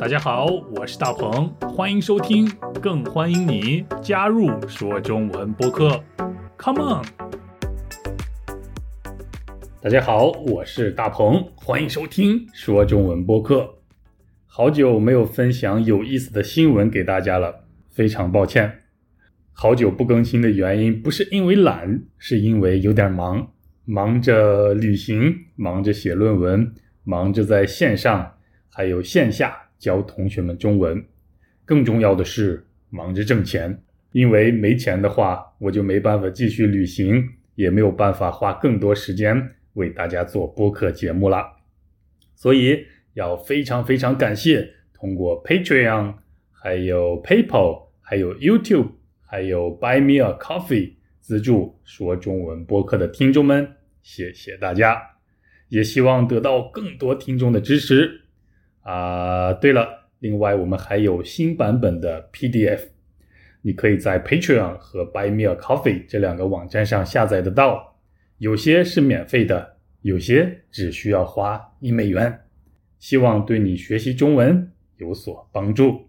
大家好，我是大鹏，欢迎收听，更欢迎你加入说中文播客。Come on！大家好，我是大鹏，欢迎收听说中文播客。好久没有分享有意思的新闻给大家了，非常抱歉。好久不更新的原因不是因为懒，是因为有点忙，忙着旅行，忙着写论文，忙着在线上还有线下。教同学们中文，更重要的是忙着挣钱，因为没钱的话，我就没办法继续旅行，也没有办法花更多时间为大家做播客节目了。所以要非常非常感谢通过 Patreon、还有 PayPal、还有 YouTube、还有 Buy Me a Coffee 资助说中文播客的听众们，谢谢大家，也希望得到更多听众的支持。啊，对了，另外我们还有新版本的 PDF，你可以在 Patreon 和 Buy Me a Coffee 这两个网站上下载得到，有些是免费的，有些只需要花一美元，希望对你学习中文有所帮助。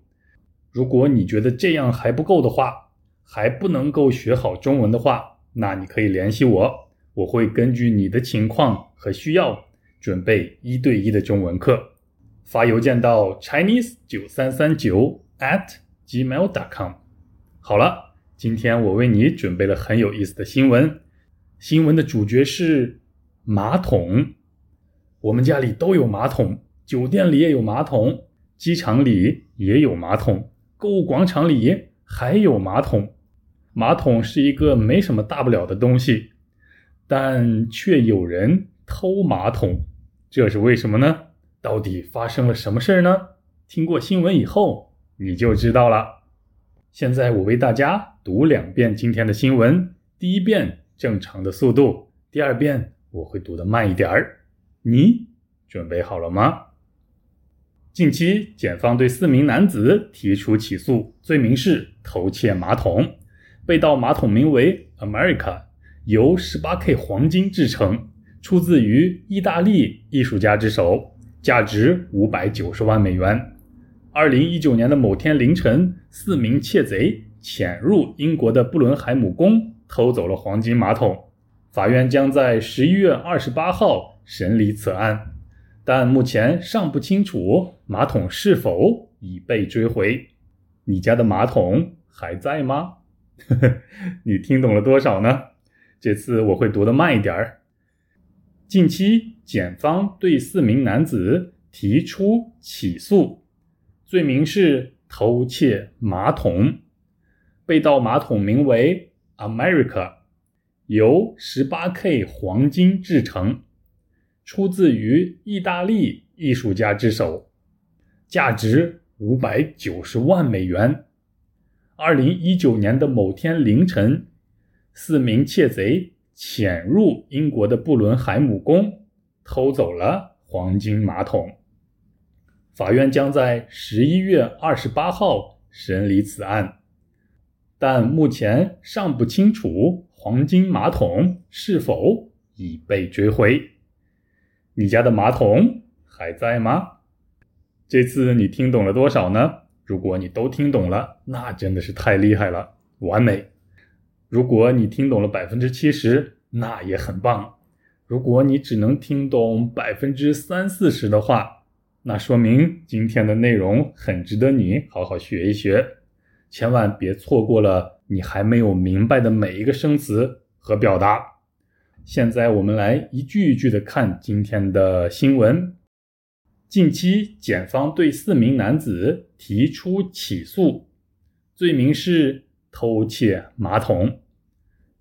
如果你觉得这样还不够的话，还不能够学好中文的话，那你可以联系我，我会根据你的情况和需要准备一对一的中文课。发邮件到 chinese 九三三九 at gmail.com。好了，今天我为你准备了很有意思的新闻。新闻的主角是马桶。我们家里都有马桶，酒店里也有马桶，机场里也有马桶，购物广场里还有马桶。马桶是一个没什么大不了的东西，但却有人偷马桶，这是为什么呢？到底发生了什么事儿呢？听过新闻以后你就知道了。现在我为大家读两遍今天的新闻，第一遍正常的速度，第二遍我会读的慢一点儿。你准备好了吗？近期，检方对四名男子提出起诉，罪名是偷窃马桶。被盗马桶名为 America，由 18K 黄金制成，出自于意大利艺术家之手。价值五百九十万美元。二零一九年的某天凌晨，四名窃贼潜入英国的布伦海姆宫，偷走了黄金马桶。法院将在十一月二十八号审理此案，但目前尚不清楚马桶是否已被追回。你家的马桶还在吗？呵 呵你听懂了多少呢？这次我会读的慢一点儿。近期，检方对四名男子提出起诉，罪名是偷窃马桶。被盗马桶名为 America，由 18K 黄金制成，出自于意大利艺术家之手，价值五百九十万美元。二零一九年的某天凌晨，四名窃贼。潜入英国的布伦海姆宫，偷走了黄金马桶。法院将在十一月二十八号审理此案，但目前尚不清楚黄金马桶是否已被追回。你家的马桶还在吗？这次你听懂了多少呢？如果你都听懂了，那真的是太厉害了，完美。如果你听懂了百分之七十，那也很棒。如果你只能听懂百分之三四十的话，那说明今天的内容很值得你好好学一学，千万别错过了你还没有明白的每一个生词和表达。现在我们来一句一句的看今天的新闻。近期，检方对四名男子提出起诉，罪名是。偷窃马桶，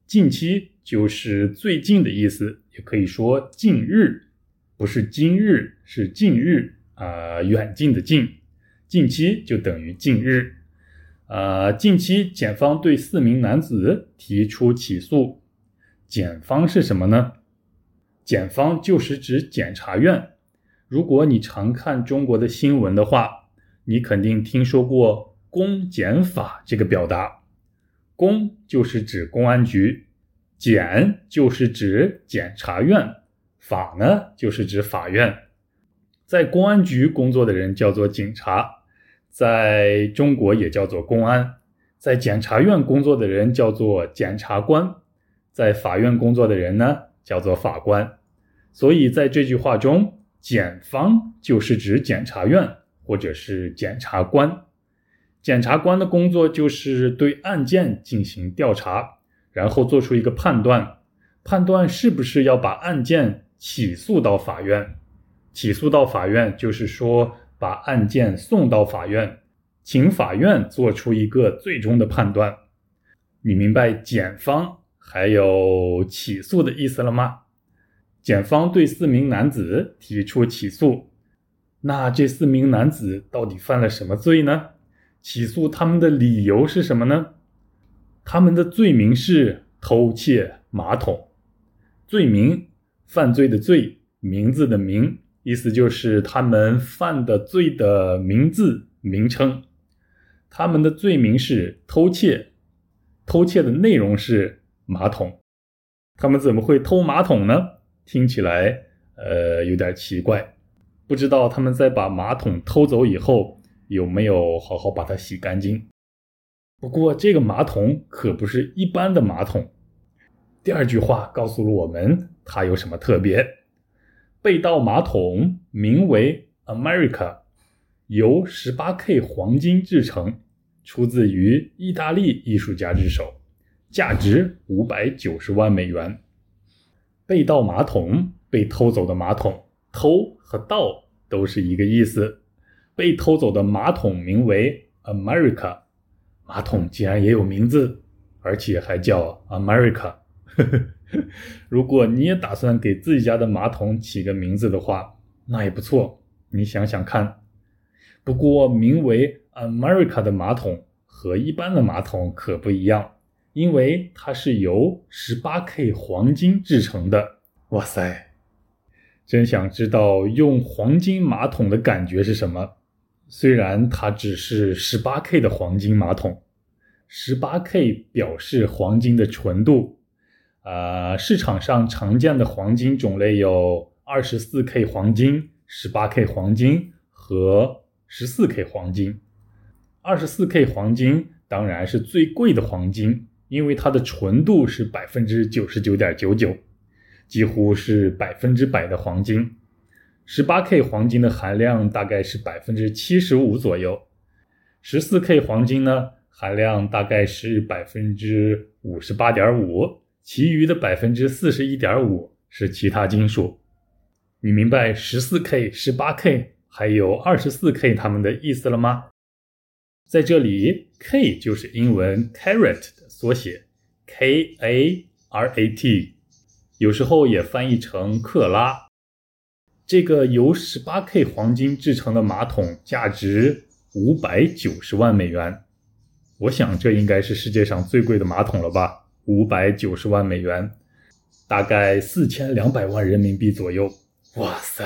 近期就是最近的意思，也可以说近日，不是今日，是近日啊，远近的近，近期就等于近日，啊，近期检方对四名男子提出起诉，检方是什么呢？检方就是指检察院。如果你常看中国的新闻的话，你肯定听说过公检法这个表达。公就是指公安局，检就是指检察院，法呢就是指法院。在公安局工作的人叫做警察，在中国也叫做公安。在检察院工作的人叫做检察官，在法院工作的人呢叫做法官。所以在这句话中，检方就是指检察院或者是检察官。检察官的工作就是对案件进行调查，然后做出一个判断，判断是不是要把案件起诉到法院。起诉到法院就是说把案件送到法院。请法院做出一个最终的判断，你明白检方还有起诉的意思了吗？检方对四名男子提出起诉，那这四名男子到底犯了什么罪呢？起诉他们的理由是什么呢？他们的罪名是偷窃马桶，罪名犯罪的罪，名字的名，意思就是他们犯的罪的名字名称。他们的罪名是偷窃，偷窃的内容是马桶。他们怎么会偷马桶呢？听起来呃有点奇怪。不知道他们在把马桶偷走以后有没有好好把它洗干净。不过这个马桶可不是一般的马桶。第二句话告诉了我们它有什么特别。被盗马桶名为 America。由十八 K 黄金制成，出自于意大利艺术家之手，价值五百九十万美元。被盗马桶，被偷走的马桶，偷和盗都是一个意思。被偷走的马桶名为 America，马桶竟然也有名字，而且还叫 America。如果你也打算给自己家的马桶起个名字的话，那也不错。你想想看。不过，名为 America 的马桶和一般的马桶可不一样，因为它是由 18K 黄金制成的。哇塞，真想知道用黄金马桶的感觉是什么。虽然它只是 18K 的黄金马桶，18K 表示黄金的纯度。啊，市场上常见的黄金种类有 24K 黄金、18K 黄金和。十四 K 黄金，二十四 K 黄金当然是最贵的黄金，因为它的纯度是百分之九十九点九九，几乎是百分之百的黄金。十八 K 黄金的含量大概是百分之七十五左右，十四 K 黄金呢含量大概是百分之五十八点五，其余的百分之四十一点五是其他金属。你明白十四 K、十八 K？还有二十四 K 它们的意思了吗？在这里，K 就是英文 carat 的缩写，K A R A T，有时候也翻译成克拉。这个由十八 K 黄金制成的马桶价值五百九十万美元，我想这应该是世界上最贵的马桶了吧？五百九十万美元，大概四千两百万人民币左右。哇塞！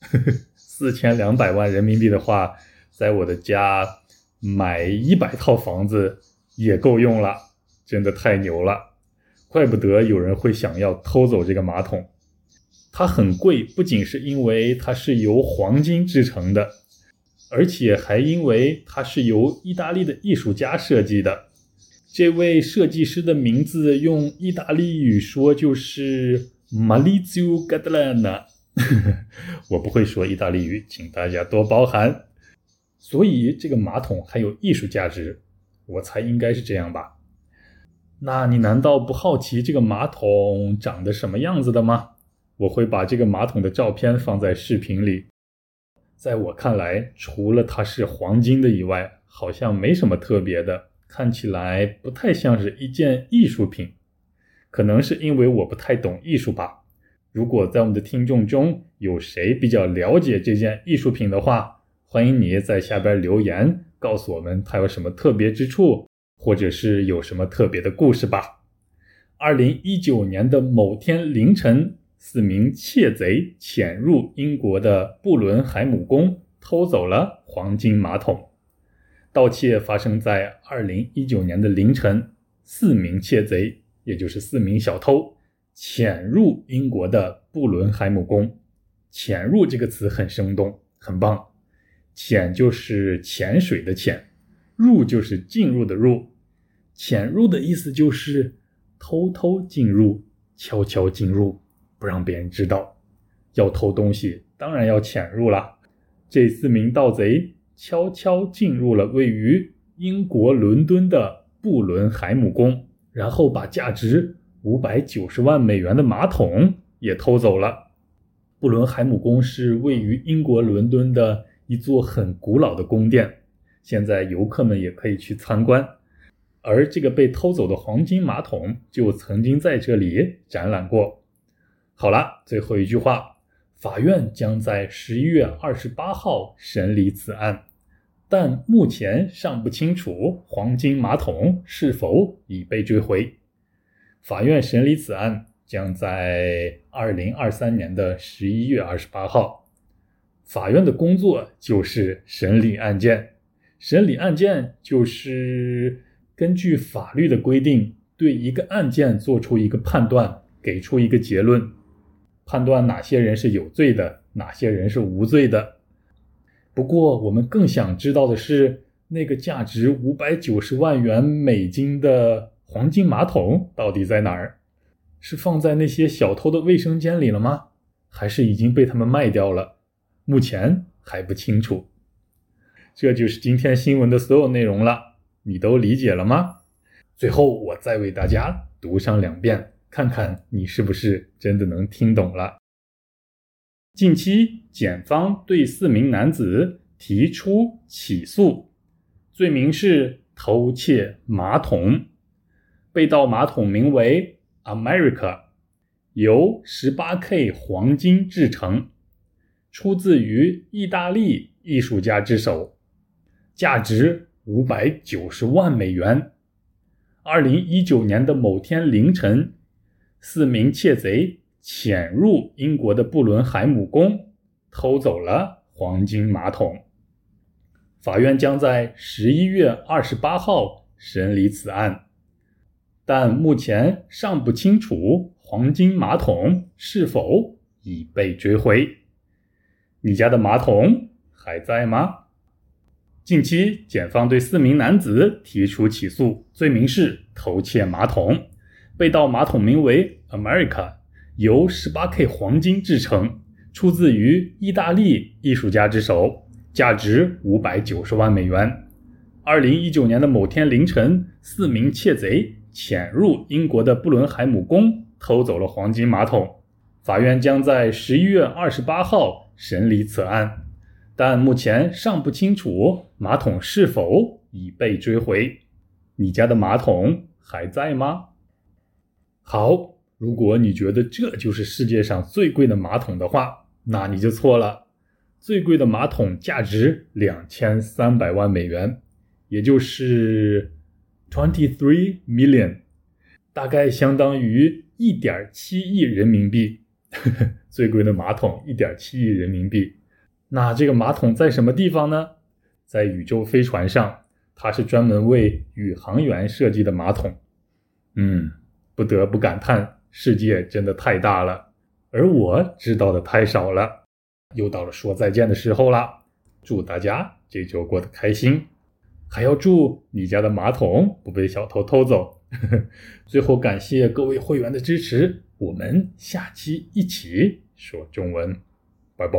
呵呵四千两百万人民币的话，在我的家买一百套房子也够用了，真的太牛了！怪不得有人会想要偷走这个马桶。它很贵，不仅是因为它是由黄金制成的，而且还因为它是由意大利的艺术家设计的。这位设计师的名字用意大利语说就是 Malizio Gadlana。我不会说意大利语，请大家多包涵。所以这个马桶还有艺术价值，我猜应该是这样吧？那你难道不好奇这个马桶长得什么样子的吗？我会把这个马桶的照片放在视频里。在我看来，除了它是黄金的以外，好像没什么特别的，看起来不太像是一件艺术品。可能是因为我不太懂艺术吧。如果在我们的听众中有谁比较了解这件艺术品的话，欢迎你在下边留言告诉我们它有什么特别之处，或者是有什么特别的故事吧。二零一九年的某天凌晨，四名窃贼潜入英国的布伦海姆宫，偷走了黄金马桶。盗窃发生在二零一九年的凌晨，四名窃贼，也就是四名小偷。潜入英国的布伦海姆宫，潜入这个词很生动，很棒。潜就是潜水的潜，入就是进入的入。潜入的意思就是偷偷进入，悄悄进入，不让别人知道。要偷东西，当然要潜入了。这四名盗贼悄悄进入了位于英国伦敦的布伦海姆宫，然后把价值五百九十万美元的马桶也偷走了。布伦海姆宫是位于英国伦敦的一座很古老的宫殿，现在游客们也可以去参观。而这个被偷走的黄金马桶就曾经在这里展览过。好了，最后一句话，法院将在十一月二十八号审理此案，但目前尚不清楚黄金马桶是否已被追回。法院审理此案将在二零二三年的十一月二十八号。法院的工作就是审理案件，审理案件就是。根据法律的规定，对一个案件做出一个判断，给出一个结论，判断哪些人是有罪的，哪些人是无罪的。不过，我们更想知道的是，那个价值五百九十万元美金的黄金马桶到底在哪儿？是放在那些小偷的卫生间里了吗？还是已经被他们卖掉了？目前还不清楚。这就是今天新闻的所有内容了。你都理解了吗？最后我再为大家读上两遍，看看你是不是真的能听懂了。近期，检方对四名男子提出起诉，罪名是偷窃马桶。被盗马桶名为 America，由 18K 黄金制成，出自于意大利艺术家之手，价值。五百九十万美元。二零一九年的某天凌晨，四名窃贼潜入英国的布伦海姆宫，偷走了黄金马桶。法院将在十一月二十八号审理此案，但目前尚不清楚黄金马桶是否已被追回。你家的马桶还在吗？近期，检方对四名男子提出起诉，罪名是偷窃马桶。被盗马桶名为 America，由 18K 黄金制成，出自于意大利艺术家之手，价值590万美元。2019年的某天凌晨，四名窃贼潜入英国的布伦海姆宫，偷走了黄金马桶。法院将在11月28号审理此案。但目前尚不清楚马桶是否已被追回。你家的马桶还在吗？好，如果你觉得这就是世界上最贵的马桶的话，那你就错了。最贵的马桶价值两千三百万美元，也就是 twenty three million，大概相当于一点七亿人民币。最贵的马桶一点七亿人民币。那这个马桶在什么地方呢？在宇宙飞船上，它是专门为宇航员设计的马桶。嗯，不得不感叹，世界真的太大了，而我知道的太少了。又到了说再见的时候了，祝大家这周过得开心，还要祝你家的马桶不被小偷偷走。最后感谢各位会员的支持，我们下期一起说中文。拜拜